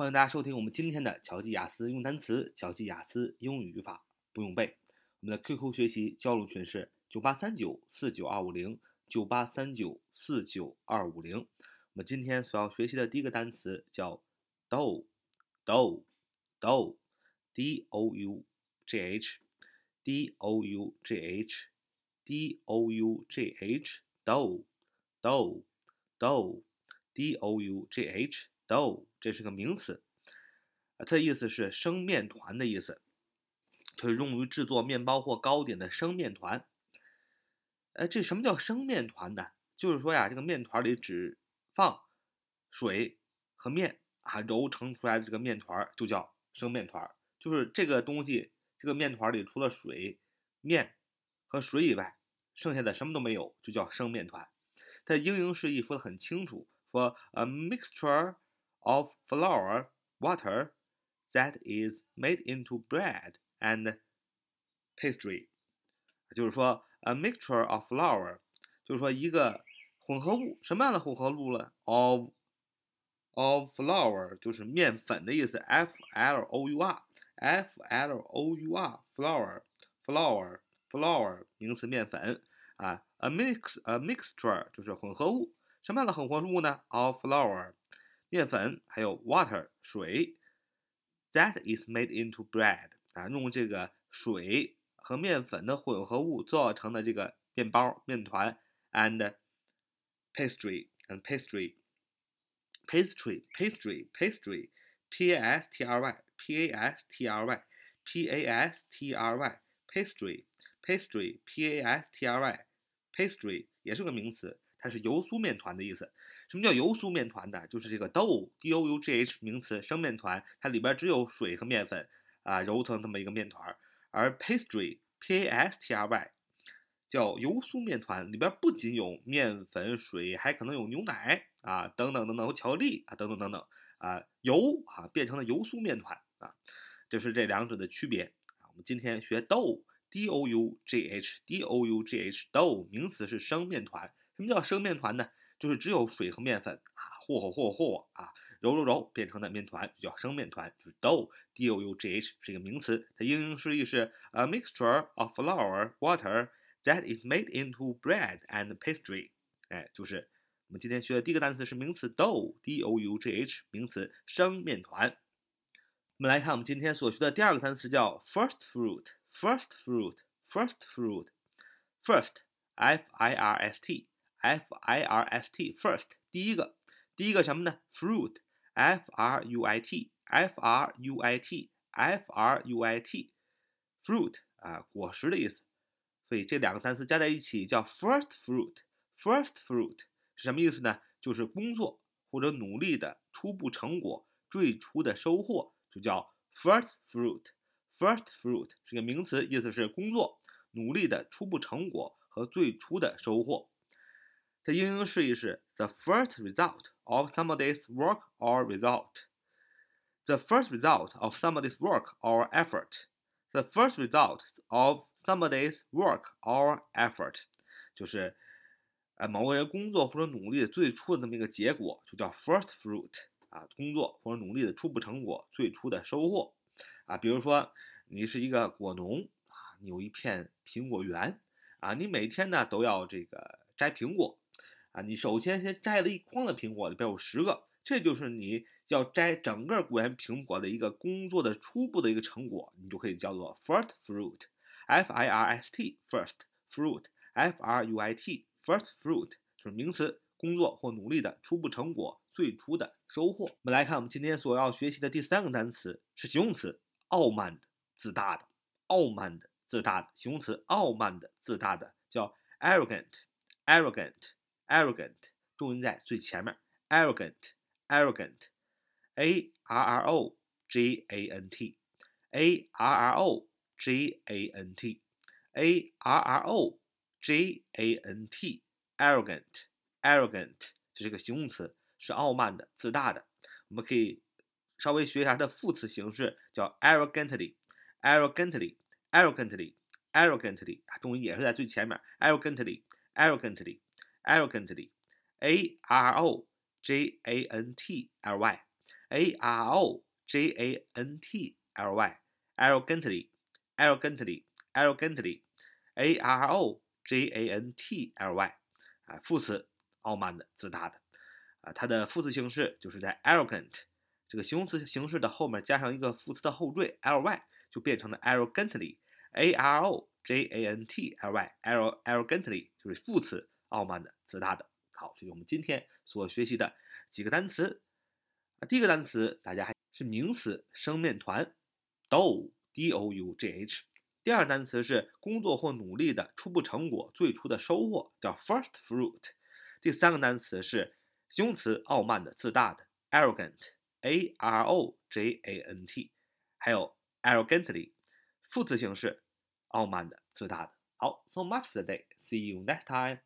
欢迎大家收听我们今天的巧记雅思用单词、巧记雅思英语语法不用背。我们的 QQ 学习交流群是九八三九四九二五零九八三九四九二五零。我们今天所要学习的第一个单词叫 dough，dough，dough，d o u g h，d o u g h，d o u g h，dough，dough，dough，d o u g h。Dough 这是个名词，它的意思是生面团的意思，就是用于制作面包或糕点的生面团。哎，这什么叫生面团呢？就是说呀，这个面团里只放水和面啊，揉成出来的这个面团就叫生面团。就是这个东西，这个面团里除了水、面和水以外，剩下的什么都没有，就叫生面团。它英英释义说的很清楚，说 a mixture。of flour, water that is made into bread and pastry，就是说，a mixture of flour，就是说一个混合物，什么样的混合物呢？of of flour 就是面粉的意思，f l o u r，f l o u r，flour，flour，flour 名词面粉啊，a mix a mixture 就是混合物，什么样的混合物呢？of flour。 面粉还有 water 水，that is made into bread 啊，用这个水和面粉的混合物做成的这个面包面团，and pastry and pastry pastry pastry pastry p a s t r y p a s t r y p a s t r y pastry pastry p a s t r y pastry 也是个名词。 它是油酥面团的意思。什么叫油酥面团呢？就是这个 dough，d o u g h 名词，生面团，它里边只有水和面粉啊，揉成这么一个面团。而 pastry，p a s t r y，叫油酥面团，里边不仅有面粉、水，还可能有牛奶啊，等等等等，巧克力啊，等等等等啊，油啊变成了油酥面团啊，这是这两者的区别啊。我们今天学 dough，d o u g h，d o u g h，dough 名词是生面团。什么叫生面团呢？就是只有水和面粉啊，和和和和啊，揉揉揉变成的面团，就叫生面团，就是 dough，d o u g h 是一个名词，它英英释义是 a mixture of flour water that is made into bread and pastry。哎，就是我们今天学的第一个单词是名词 dough，d o u g h 名词生面团。我们来看我们今天所学的第二个单词叫 first fruit，first fruit，first fruit，first，f i r s t。F I R S T first 第一个，第一个什么呢？Fruit F R U I T F R U I T F R U I T fruit 啊，果实的意思。所以这两个单词加在一起叫 first fruit。First fruit 是什么意思呢？就是工作或者努力的初步成果，最初的收获，就叫 first fruit。First fruit 是个名词，意思是工作、努力的初步成果和最初的收获。它英英释义是 the first result of somebody's work or result。The first result of somebody's work or effort. The first result of somebody's work or effort，就是呃某个人工作或者努力的最初的那么一个结果，就叫 first fruit 啊，工作或者努力的初步成果，最初的收获啊。比如说你是一个果农啊，你有一片苹果园啊，你每天呢都要这个摘苹果。啊，你首先先摘了一筐的苹果，里边有十个，这就是你要摘整个果园苹果的一个工作的初步的一个成果，你就可以叫做 first fruit，f i r s t first fruit，f r u i t first fruit 就是名词，工作或努力的初步成果，最初的收获。我们来看我们今天所要学习的第三个单词是形容词，傲慢的、自大的，傲慢的、自大的，形容词，傲慢的、自大的叫 arrogant，arrogant。arrogant arrogant，重音在最前面，arrogant，arrogant，a r r o g a n t，a r r o g a n t，a r r o g a n t，arrogant，arrogant 这是个形容词，是傲慢的、自大的。我们可以稍微学一下它的副词形式，叫 arrogantly，arrogantly，arrogantly，arrogantly，重音也是在最前面，arrogantly，arrogantly。arrogantly，a r o g a n t l y a r o j a n t l y，arrogantly，arrogantly，arrogantly，a r o j a n t l y，啊，副词，傲慢的、自大的，啊，它的副词形式就是在 arrogant 这个形容词形式的后面加上一个副词的后缀 l y，就变成了 arrogantly，a r o j a n t l y，arrogantly 就是副词， 傲慢的、自大的。好，这是我们今天所学习的几个单词。啊，第一个单词大家还是名词，生面团 d o u d o u g h。第二个单词是工作或努力的初步成果，最初的收获，叫 first fruit。第三个单词是形容词，傲慢的、自大的，arrogant，a r o j a n t。还有 arrogantly，副词形式，傲慢的、自大的。好，so much for today. See you next time.